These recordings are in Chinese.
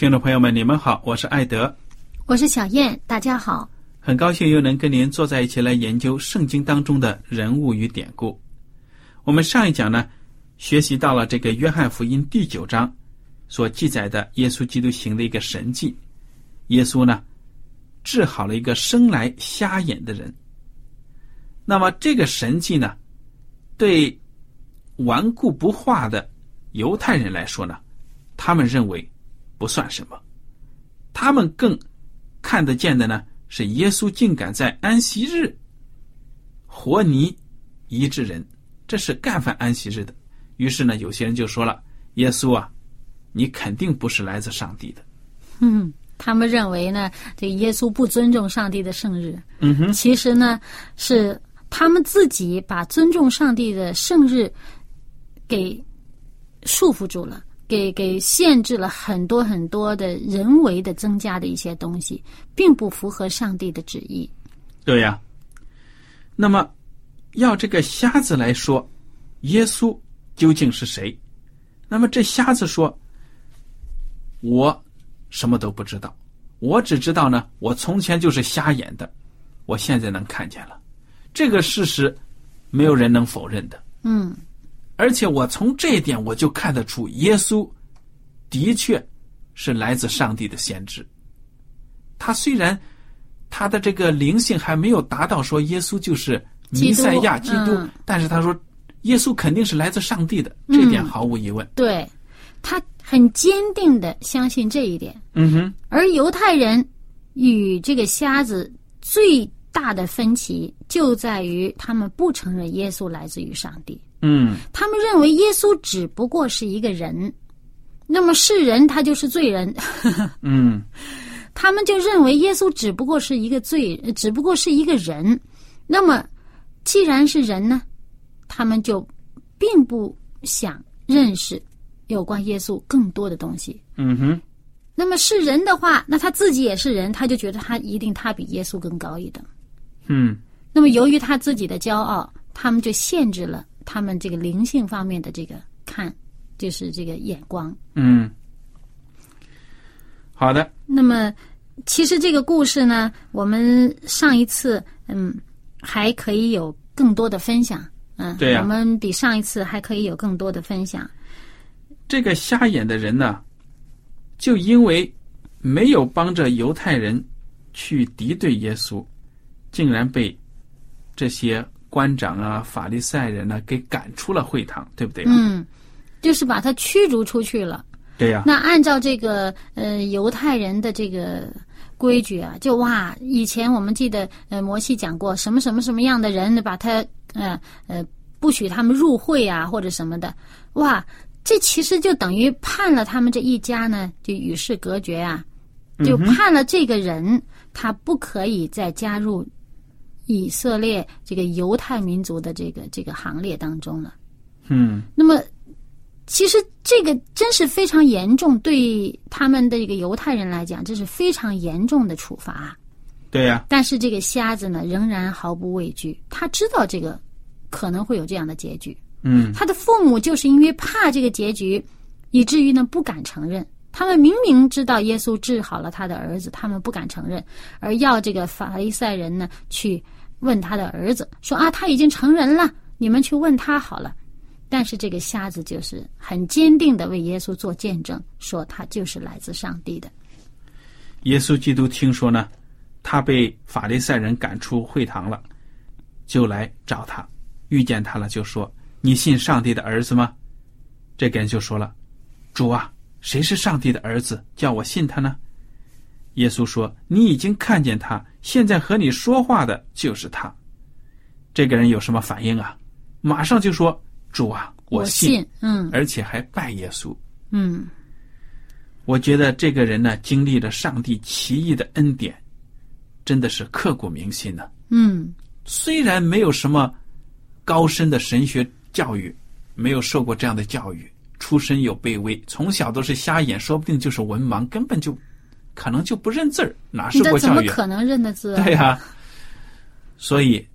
听众朋友们，你们好，我是艾德，我是小燕，大家好，很高兴又能跟您坐在一起来研究圣经当中的人物与典故。我们上一讲呢，学习到了这个约翰福音第九章所记载的耶稣基督行的一个神迹，耶稣呢治好了一个生来瞎眼的人。那么这个神迹呢，对顽固不化的犹太人来说呢，他们认为。不算什么，他们更看得见的呢，是耶稣竟敢在安息日活泥医治人，这是干犯安息日的。于是呢，有些人就说了：“耶稣啊，你肯定不是来自上帝的。”嗯，他们认为呢，这耶稣不尊重上帝的圣日。嗯哼，其实呢，是他们自己把尊重上帝的圣日给束缚住了。给给限制了很多很多的人为的增加的一些东西，并不符合上帝的旨意。对呀。那么，要这个瞎子来说，耶稣究竟是谁？那么这瞎子说：“我什么都不知道，我只知道呢，我从前就是瞎眼的，我现在能看见了。这个事实，没有人能否认的。”嗯。而且我从这一点我就看得出，耶稣的确是来自上帝的先知。他虽然他的这个灵性还没有达到说耶稣就是弥赛亚基督，但是他说耶稣肯定是来自上帝的，这点毫无疑问。对他很坚定的相信这一点。嗯哼。而犹太人与这个瞎子最大的分歧就在于，他们不承认耶稣来自于上帝。嗯，他们认为耶稣只不过是一个人，那么是人他就是罪人。嗯，他们就认为耶稣只不过是一个罪，只不过是一个人。那么既然是人呢，他们就并不想认识有关耶稣更多的东西。嗯哼。那么是人的话，那他自己也是人，他就觉得他一定他比耶稣更高一等。嗯。那么由于他自己的骄傲，他们就限制了。他们这个灵性方面的这个看，就是这个眼光。嗯，好的。那么，其实这个故事呢，我们上一次嗯还可以有更多的分享。嗯，对呀。我们比上一次还可以有更多的分享。这个瞎眼的人呢，就因为没有帮着犹太人去敌对耶稣，竟然被这些。官长啊，法利赛人呢，给赶出了会堂，对不对？嗯，就是把他驱逐出去了。对呀。那按照这个呃犹太人的这个规矩啊，就哇，以前我们记得呃摩西讲过，什么什么什么样的人把他呃呃不许他们入会啊，或者什么的，哇，这其实就等于判了他们这一家呢，就与世隔绝啊，就判了这个人他不可以再加入。以色列这个犹太民族的这个这个行列当中了。嗯那么，其实这个真是非常严重，对他们的这个犹太人来讲，这是非常严重的处罚。对呀、但是这个瞎子呢，仍然毫不畏惧，他知道这个可能会有这样的结局。嗯他的父母就是因为怕这个结局，以至于呢不敢承认。他们明明知道耶稣治好了他的儿子，他们不敢承认，而要这个法利赛人呢去问他的儿子，说啊他已经成人了，你们去问他好了。但是这个瞎子就是很坚定的为耶稣做见证，说他就是来自上帝的。耶稣基督听说呢，他被法利赛人赶出会堂了，就来找他，遇见他了，就说：“你信上帝的儿子吗？”这个人就说了：“主啊，谁是上帝的儿子？叫我信他呢？”耶稣说：“你已经看见他，现在和你说话的就是他。”这个人有什么反应啊？马上就说：“主啊，我信。嗯而且还拜耶稣。嗯我觉得这个人呢，经历了上帝奇异的恩典，真的是刻骨铭心呢。嗯虽然没有什么高深的神学教育，没有受过这样的教育，出身又卑微，从小都是瞎眼，说不定就是文盲，根本就可能就不认字儿，哪受这过教育？怎么可能认得字啊？对呀、所以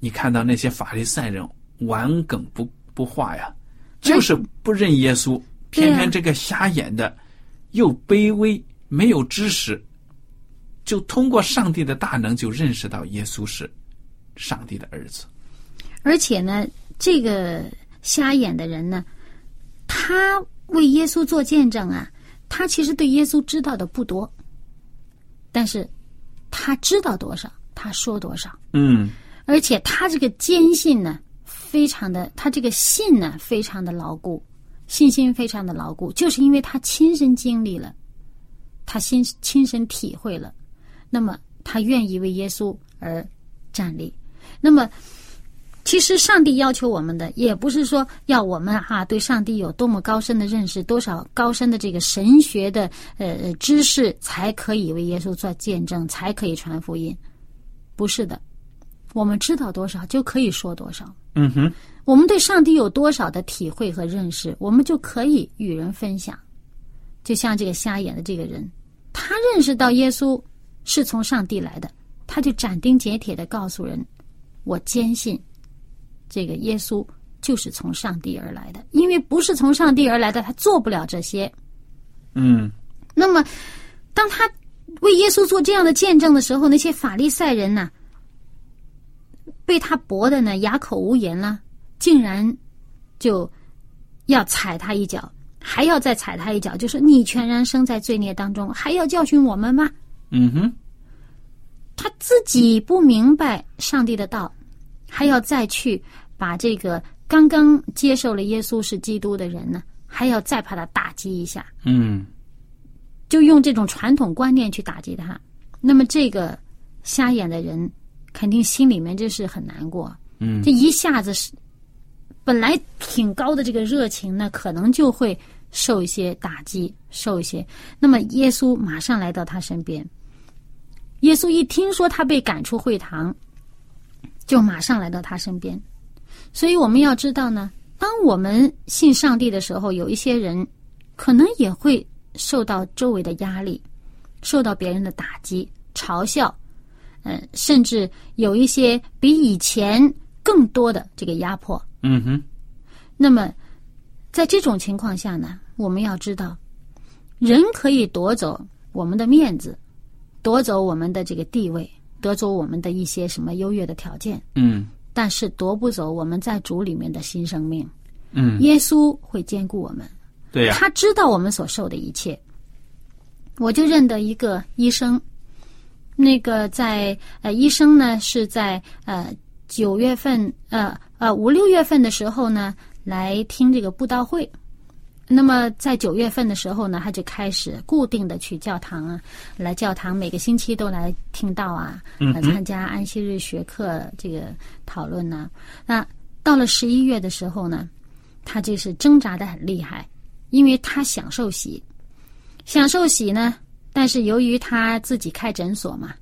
你看到那些法利赛人顽梗不不化呀，就是不认耶稣，偏偏这个瞎眼的又卑微，没有知识，就通过上帝的大能就认识到耶稣是上帝的儿子。而且呢，这个瞎眼的人呢，他为耶稣做见证啊，他其实对耶稣知道的不多，但是他知道多少，他说多少，嗯而且他这个坚信呢，非常的，他这个信呢，非常的牢固，信心非常的牢固，就是因为他亲身经历了，他亲亲身体会了，那么他愿意为耶稣而站立。那么，其实上帝要求我们的，也不是说要我们哈、对上帝有多么高深的认识，多少高深的这个神学的呃知识，才可以为耶稣做见证，才可以传福音。不是的，我们知道多少就可以说多少。嗯哼，我们对上帝有多少的体会和认识，我们就可以与人分享。就像这个瞎眼的这个人，他认识到耶稣是从上帝来的，他就斩钉截铁的告诉人：“我坚信这个耶稣就是从上帝而来的，因为不是从上帝而来的，他做不了这些。”嗯那么，当他为耶稣做这样的见证的时候，那些法利赛人呢，被他驳的呢哑口无言了，竟然就要踩他一脚，还要再踩他一脚，就说你全然生在罪孽当中，还要教训我们吗？嗯哼，他自己不明白上帝的道，还要再去把这个刚刚接受了耶稣是基督的人呢，还要再把他打击一下。嗯就用这种传统观念去打击他，那么这个瞎眼的人肯定心里面就是很难过。嗯这一下子是本来挺高的这个热情呢，可能就会受一些打击，受一些。那么耶稣马上来到他身边，耶稣一听说他被赶出会堂，就马上来到他身边。所以我们要知道呢，当我们信上帝的时候，有一些人可能也会受到周围的压力，受到别人的打击、嘲笑，嗯，甚至有一些比以前更多的这个压迫。嗯哼，那么，在这种情况下呢，我们要知道，人可以夺走我们的面子，夺走我们的这个地位，夺走我们的一些什么优越的条件，嗯但是夺不走我们在主里面的新生命。嗯，耶稣会兼顾我们，对呀、他知道我们所受的一切。我就认得一个医生，那个在呃，医生呢是在呃九月份呃呃五六月份的时候呢来听这个布道会。那么在九月份的时候呢，他就开始固定的去教堂啊，来教堂每个星期都来听到啊，来参加安息日学课这个讨论呢、那到了十一月的时候呢，他就是挣扎的很厉害，因为他享受喜，享受喜呢，但是由于他自己开诊所嘛，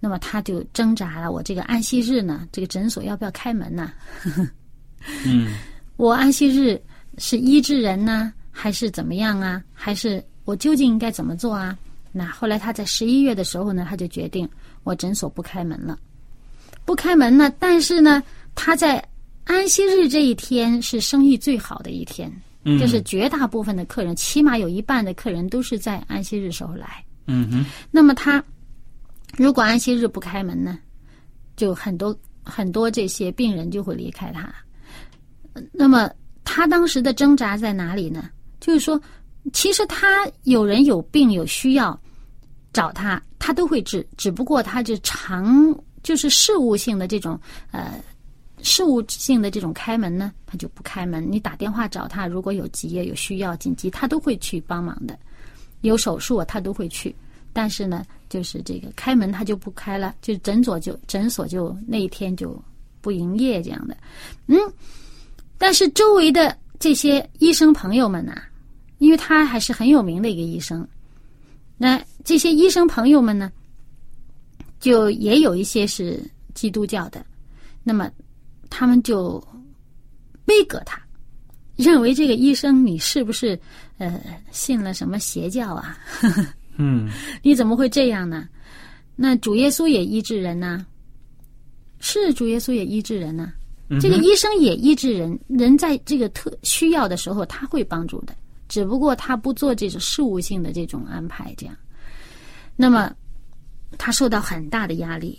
那么他就挣扎了，我这个安息日呢，这个诊所要不要开门呢？嗯我安息日是医治人呢，还是怎么样啊？还是我究竟应该怎么做啊？那后来他在十一月的时候呢，他就决定我诊所不开门了，不开门呢。但是呢，他在安息日这一天是生意最好的一天，嗯，就是绝大部分的客人，起码有一半的客人都是在安息日时候来。嗯哼那么他如果安息日不开门呢，就很多很多这些病人就会离开他。呃那么他当时的挣扎在哪里呢？就是说，其实他有人有病有需要找他，他都会治，只不过他就常就是事务性的这种呃。事务性的这种开门呢，他就不开门。你打电话找他，如果有急业、有需要、紧急，他都会去帮忙的。有手术，他都会去。但是呢，就是这个开门他就不开了，就诊所就诊所就那一天就不营业这样的。嗯，但是周围的这些医生朋友们呢、因为他还是很有名的一个医生，那这些医生朋友们呢，就也有一些是基督教的，那么他们就背革他，认为这个医生你是不是呃信了什么邪教啊？嗯。你怎么会这样呢？那主耶稣也医治人呐、是主耶稣也医治人呐、嗯哼。这个医生也医治人，人在这个特需要的时候他会帮助的，只不过他不做这种事务性的这种安排，这样。那么他受到很大的压力，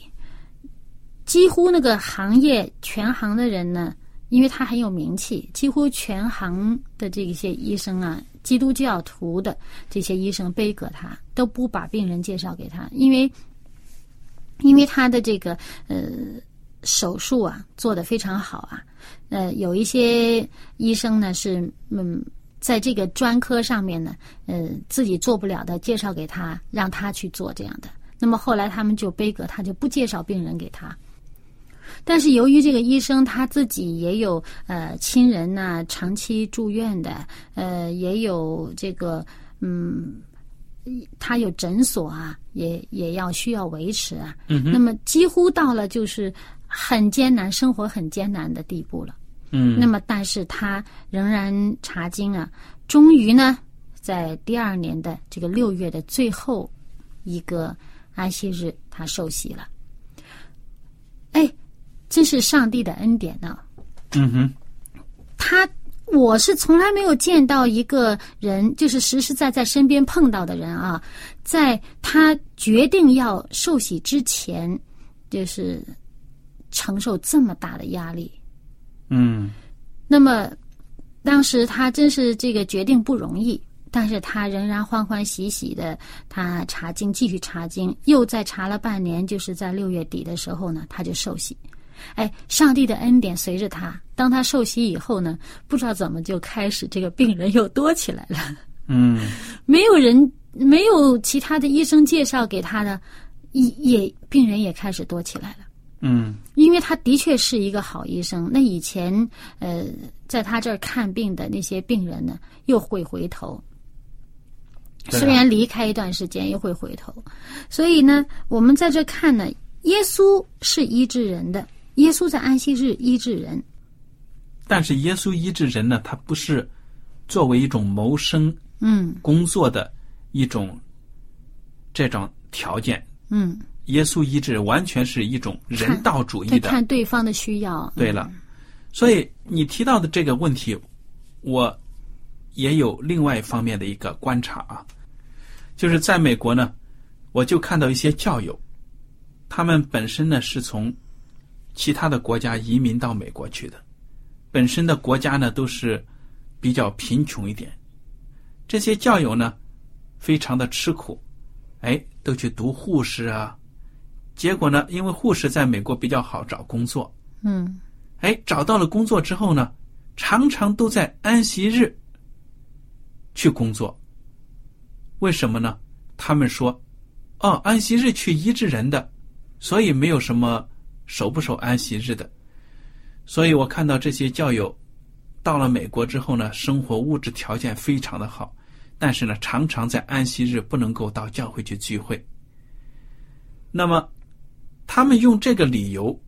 几乎那个行业全行的人呢，因为他很有名气，几乎全行的这些医生啊，基督教徒的这些医生背革他，都不把病人介绍给他，因为因为他的这个呃手术啊做得非常好啊，呃有一些医生呢是嗯。在这个专科上面呢，呃，自己做不了的，介绍给他，让他去做这样的。那么后来他们就悲革，他就不介绍病人给他。但是由于这个医生他自己也有呃亲人呐、长期住院的，呃，也有这个嗯，他有诊所啊，也也要需要维持啊。那么几乎到了就是很艰难，生活很艰难的地步了。嗯那么，但是他仍然查经啊，终于呢，在第二年的这个六月的最后一个安息日，他受洗了。哎，这是上帝的恩典呢、嗯哼他我是从来没有见到一个人，就是实实在在身边碰到的人啊，在他决定要受洗之前，就是承受这么大的压力。嗯那么，当时他真是这个决定不容易，但是他仍然欢欢喜喜的，他查经继续查经，又再查了半年，就是在六月底的时候呢，他就受洗。哎，上帝的恩典随着他，当他受洗以后呢，不知道怎么就开始这个病人又多起来了，嗯没有人，没有其他的医生介绍给他的，也也病人也开始多起来了。嗯因为他的确是一个好医生，那以前呃在他这儿看病的那些病人呢，又会回头。啊虽然离开一段时间，又会回头。所以呢，我们在这看呢，耶稣是医治人的，耶稣在安息日医治人。但是耶稣医治人呢，他不是作为一种谋生嗯工作的一种这种条件。嗯，耶稣医治完全是一种人道主义的。看对方的需要。对了，所以你提到的这个问题，我也有另外一方面的一个观察啊，就是在美国呢，我就看到一些教友，他们本身呢是从其他的国家移民到美国去的，本身的国家呢都是比较贫穷一点，这些教友呢非常的吃苦，哎，都去读护士啊，结果呢，因为护士在美国比较好找工作，嗯哎，找到了工作之后呢，常常都在安息日去工作。为什么呢？他们说，哦，安息日去医治人的，所以没有什么守不守安息日的。所以我看到这些教友到了美国之后呢，生活物质条件非常的好，但是呢，常常在安息日不能够到教会去聚会。那么，他们用这个理由，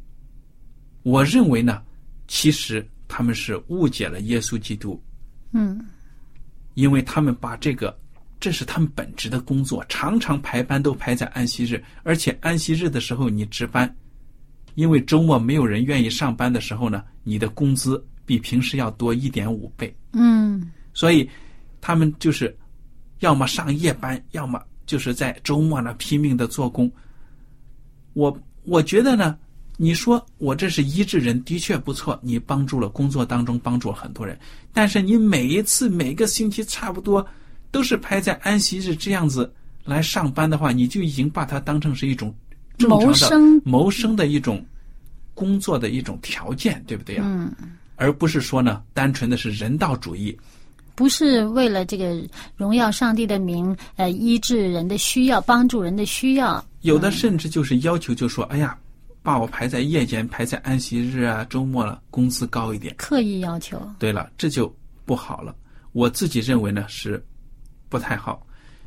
我认为呢，其实他们是误解了耶稣基督，嗯。因为他们把这个这是他们本职的工作，常常排班都排在安息日，而且安息日的时候你值班，因为周末没有人愿意上班的时候呢，你的工资比平时要多一点五倍，嗯。所以他们就是要么上夜班，要么就是在周末呢拼命的做工。我我觉得呢，你说我这是医治人，的确不错，你帮助了工作当中帮助了很多人，但是你每一次每个星期差不多都是排在安息日这样子来上班的话，你就已经把它当成是一种正常的谋生谋生的一种工作的一种条件，对不对呀、嗯，而不是说呢，单纯的是人道主义。不是为了这个荣耀上帝的名，呃，医治人的需要，帮助人的需要。有的甚至就是要求，就说：“哎呀，把我排在夜间，排在安息日啊、周末了，工资高一点。刻意要求。”对了，这就不好了。我自己认为呢是不太好，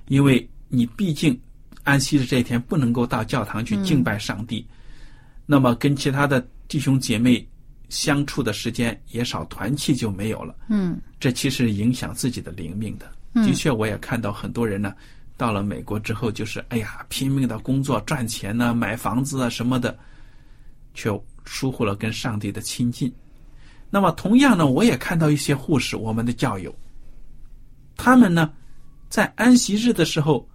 因为你毕竟安息日这一天不能够到教堂去敬拜上帝，那么跟其他的弟兄姐妹相处的时间也少，团契就没有了。嗯这其实影响自己的灵命的。的确，我也看到很多人呢，到了美国之后，就是哎呀，拼命的工作赚钱呢、买房子啊什么的，却疏忽了跟上帝的亲近。那么，同样呢，我也看到一些护士，我们的教友，他们呢，在安息日的时候，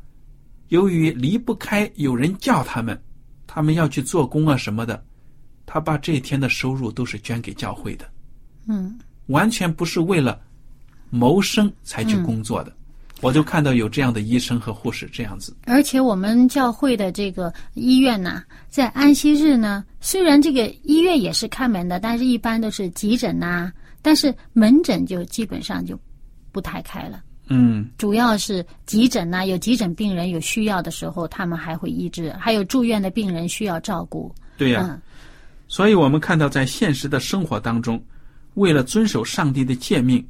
由于离不开有人叫他们，他们要去做工啊什么的，他把这一天的收入都是捐给教会的。嗯完全不是为了谋生才去工作的。我就看到有这样的医生和护士这样子，而且我们教会的这个医院呢，在安息日呢，虽然这个医院也是开门的，但是一般都是急诊呐、但是门诊就基本上就不太开了。嗯，主要是急诊呐、有急诊病人有需要的时候，他们还会医治；还有住院的病人需要照顾。对呀、嗯所以我们看到在现实的生活当中，为了遵守上帝的诫命，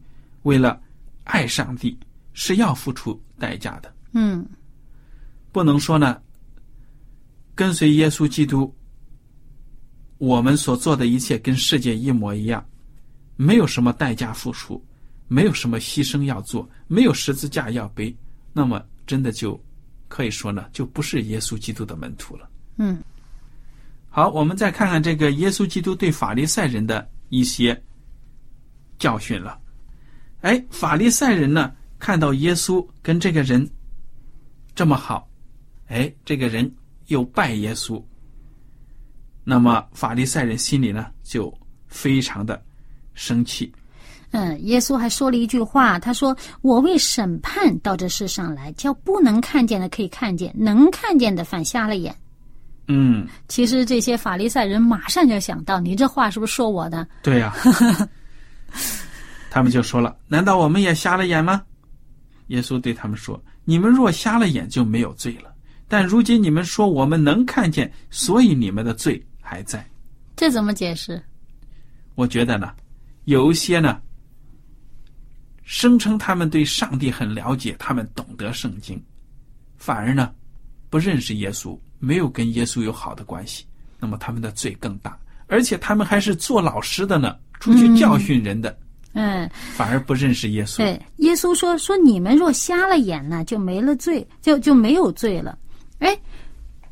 为了爱上帝，是要付出代价的。嗯不能说呢，跟随耶稣基督，我们所做的一切跟世界一模一样，没有什么代价付出，没有什么牺牲要做，没有十字架要背，那么真的就可以说呢，就不是耶稣基督的门徒了。嗯好，我们再看看这个耶稣基督对法利赛人的一些教训了。哎，法利赛人呢，看到耶稣跟这个人这么好，哎，这个人又拜耶稣，那么法利赛人心里呢就非常的生气。嗯，耶稣还说了一句话，他说：“我为审判到这世上来，叫不能看见的可以看见，能看见的反瞎了眼。”嗯，其实这些法利赛人马上就想到，你这话是不是说我的？对呀、他们就说了：“难道我们也瞎了眼吗？”耶稣对他们说：“你们若瞎了眼，就没有罪了。但如今你们说我们能看见，所以你们的罪还在。这怎么解释？我觉得呢，有一些呢，声称他们对上帝很了解，他们懂得圣经，反而呢，不认识耶稣，没有跟耶稣有好的关系，那么他们的罪更大。而且他们还是做老师的呢，出去教训人的。”嗯，反而不认识耶稣。对，耶稣说说你们若瞎了眼呢，就没了罪，就就没有罪了。哎，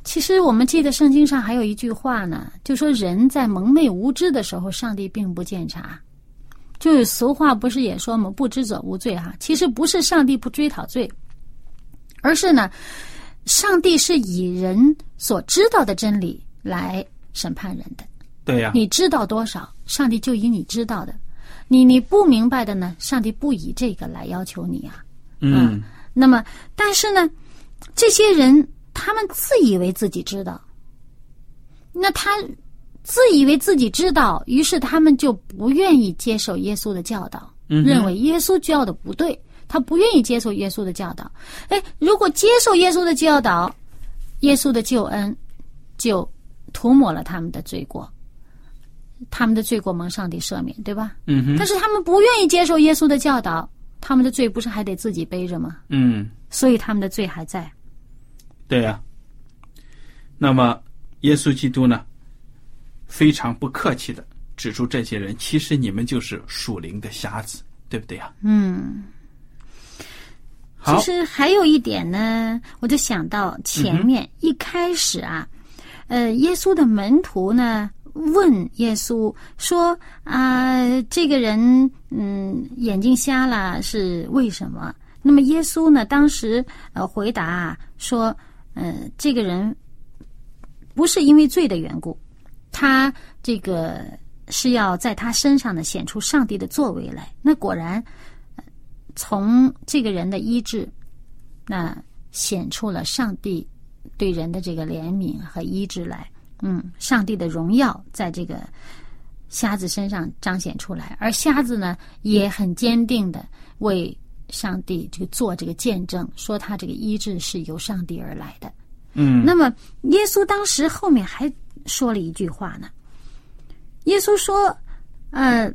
其实我们记得圣经上还有一句话呢，就说人在蒙昧无知的时候，上帝并不见察。就是俗话不是也说吗？不知者无罪哈。其实不是上帝不追讨罪，而是呢，上帝是以人所知道的真理来审判人的。对呀、你知道多少，上帝就以你知道的；你你不明白的呢，上帝不以这个来要求你啊。嗯，那么，但是呢，这些人他们自以为自己知道，那他自以为自己知道，于是他们就不愿意接受耶稣的教导，嗯认为耶稣教的不对，他不愿意接受耶稣的教导。哎，如果接受耶稣的教导，耶稣的救恩就涂抹了他们的罪过，他们的罪过蒙上帝赦免，对吧？嗯哼，但是他们不愿意接受耶稣的教导，他们的罪不是还得自己背着吗？嗯，所以他们的罪还在。对呀、那么耶稣基督呢，非常不客气的指出这些人，其实你们就是属灵的瞎子，对不对呀？嗯，好其，实还有一点呢，我就想到前面、嗯一开始啊，呃，耶稣的门徒呢问耶稣说啊、这个人嗯眼睛瞎了是为什么？那么耶稣呢当时呃回答说，呃，这个人不是因为罪的缘故，他这个是要在他身上呢显出上帝的作为来。那果然。从这个人的医治，那显出了上帝对人的这个怜悯和医治来。嗯，上帝的荣耀在这个瞎子身上彰显出来，而瞎子呢也很坚定的为上帝这个做这个见证，说他这个医治是由上帝而来的。嗯，那么耶稣当时后面还说了一句话呢，耶稣说：“呃，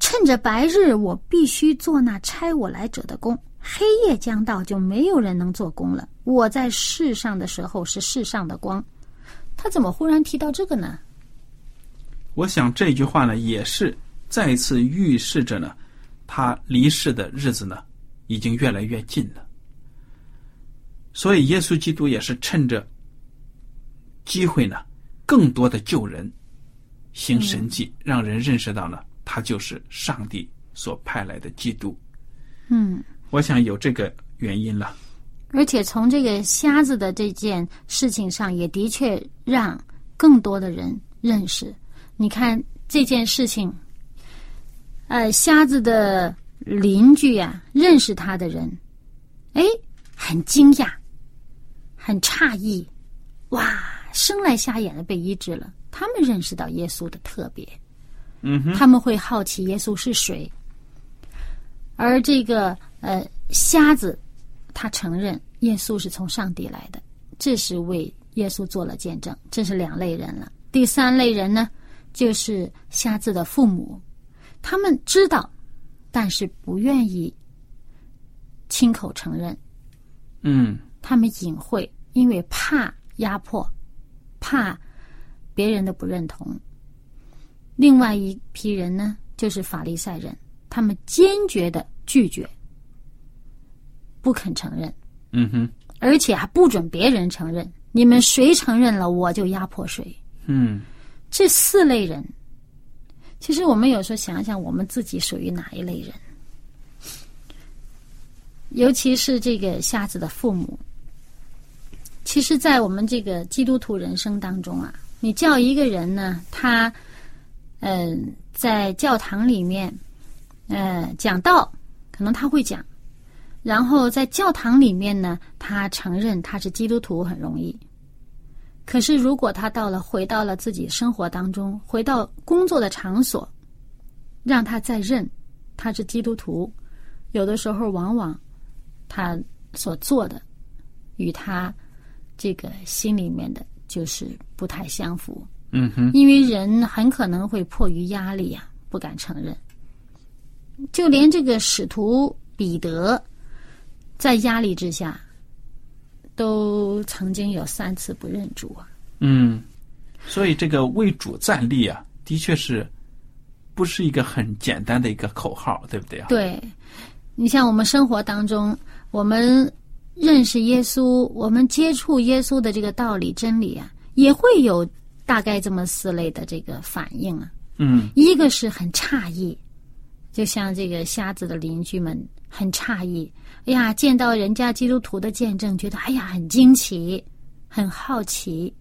趁着白日，我必须做那差我来者的工；黑夜将到，就没有人能做工了。我在世上的时候是世上的光。”他怎么忽然提到这个呢？我想这句话呢，也是再次预示着呢，他离世的日子呢，已经越来越近了。所以，耶稣基督也是趁着机会呢，更多的救人，行神迹，让人认识到呢，他就是上帝所派来的基督。嗯，我想有这个原因了。而且从这个瞎子的这件事情上，也的确让更多的人认识。你看这件事情，呃，瞎子的邻居呀、认识他的人，哎，很惊讶，很诧异，哇，生来瞎眼的被医治了。他们认识到耶稣的特别，嗯哼，他们会好奇耶稣是谁。而这个呃瞎子，他承认耶稣是从上帝来的，这是为耶稣做了见证。这是两类人了。第三类人呢，就是瞎子的父母，他们知道，但是不愿意亲口承认，嗯他们隐晦，因为怕压迫，怕别人的不认同。另外一批人呢，就是法利赛人，他们坚决的拒绝，不肯承认，嗯哼，而且还不准别人承认。你们谁承认了，我就压迫谁。嗯这四类人，其实我们有时候想想，我们自己属于哪一类人？尤其是这个瞎子的父母，其实，在我们这个基督徒人生当中啊，你叫一个人呢，他嗯、在教堂里面，呃，讲道，可能他会讲，然后在教堂里面呢，他承认他是基督徒很容易。可是，如果他到了回到了自己生活当中，回到工作的场所，让他再认他是基督徒，有的时候往往他所做的与他这个心里面的就是不太相符，嗯哼，因为人很可能会迫于压力啊，不敢承认。就连这个使徒彼得，在压力之下，都曾经有三次不认主啊。嗯，所以这个为主站立啊，的确是不是一个很简单的一个口号，对不对啊？对，你像我们生活当中，我们认识耶稣，我们接触耶稣的这个道理真理啊，也会有大概这么四类的这个反应啊。嗯一个是很诧异，就像这个瞎子的邻居们很诧异，哎呀，见到人家基督徒的见证，觉得哎呀很惊奇，很好奇。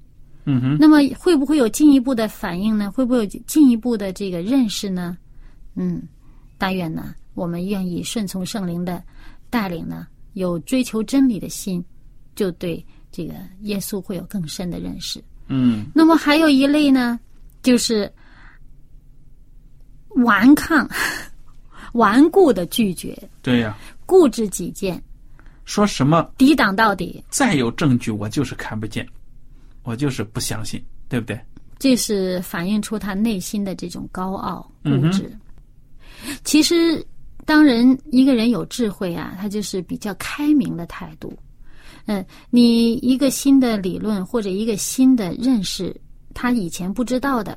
嗯哼，那么会不会有进一步的反应呢？会不会有进一步的这个认识呢？嗯，但愿呢，我们愿意顺从圣灵的带领呢，有追求真理的心，就对这个耶稣会有更深的认识。嗯那么还有一类呢，就是顽抗、顽固的拒绝、对呀、固执己见、说什么抵挡到底，再有证据，我就是看不见，我就是不相信，对不对？这是反映出他内心的这种高傲固执。其实，当人一个人有智慧啊，他就是比较开明的态度。嗯，你一个新的理论或者一个新的认识，他以前不知道的，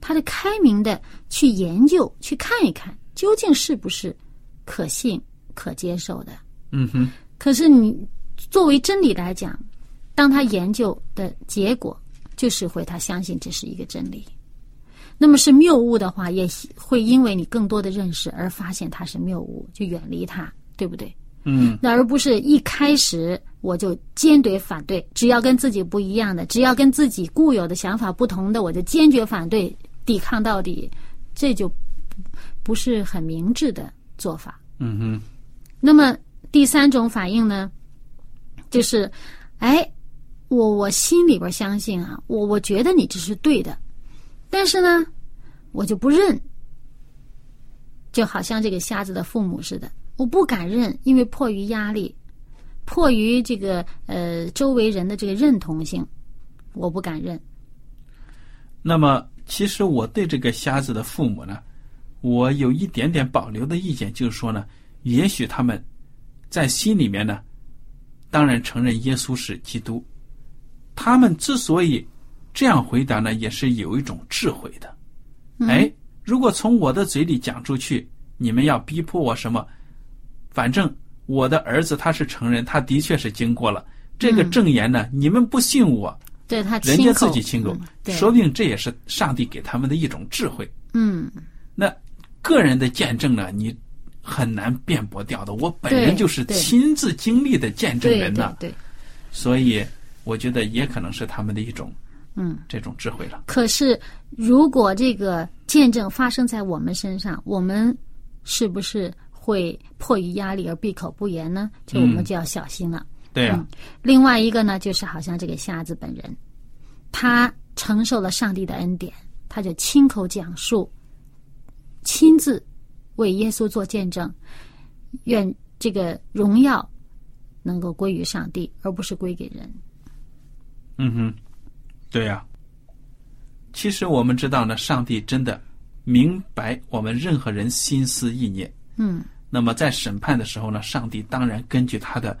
他的开明的去研究、去看一看，究竟是不是可信、可接受的。嗯哼，可是你作为真理来讲，当他研究的结果就是会他相信这是一个真理。那么是谬误的话，也会因为你更多的认识而发现它是谬误，就远离它，对不对？嗯，那而不是一开始我就坚决反对，只要跟自己不一样的，只要跟自己固有的想法不同的，我就坚决反对，抵抗到底，这就不是很明智的做法。嗯哼，那么第三种反应呢，就是，哎，我我心里边相信啊，我我觉得你这是对的，但是呢，我就不认，就好像这个瞎子的父母似的，我不敢认，因为迫于压力，迫于这个呃周围人的这个认同性，我不敢认。那么其实我对这个瞎子的父母呢，我有一点点保留的意见，就是说呢，也许他们在心里面呢，当然承认耶稣是基督，他们之所以这样回答呢，也是有一种智慧的。哎，如果从我的嘴里讲出去，你们要逼迫我什么？反正我的儿子他是成人，他的确是经过了这个证言呢，你们不信我，对他人家自己亲口说不定这也是上帝给他们的一种智慧。嗯，那个人的见证呢，你很难辩驳掉的。我本人就是亲自经历的见证人呐，对对，所以我觉得也可能是他们的一种嗯。这种智慧了。可是，如果这个见证发生在我们身上，我们是不是会迫于压力而闭口不言呢？这我们就要小心了。对啊、嗯另外一个呢，就是好像这个瞎子本人，他承受了上帝的恩典，他就亲口讲述，亲自为耶稣做见证，愿这个荣耀能够归于上帝，而不是归给人。嗯哼，对呀、其实我们知道呢，上帝真的明白我们任何人心思意念。嗯那么在审判的时候呢，上帝当然根据他的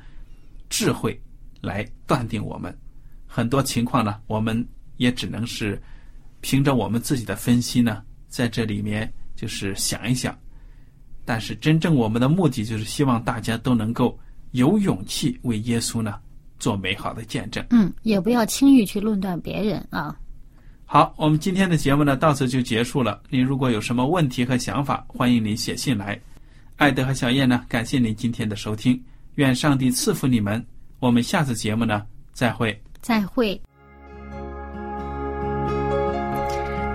智慧来断定我们。很多情况呢，我们也只能是凭着我们自己的分析呢，在这里面就是想一想。但是真正我们的目的就是希望大家都能够有勇气为耶稣呢做美好的见证。嗯，也不要轻易去论断别人啊。好，我们今天的节目呢到此就结束了。您如果有什么问题和想法，欢迎您写信来。艾德和小燕呢，感谢您今天的收听，愿上帝赐福你们。我们下次节目呢再会。再会。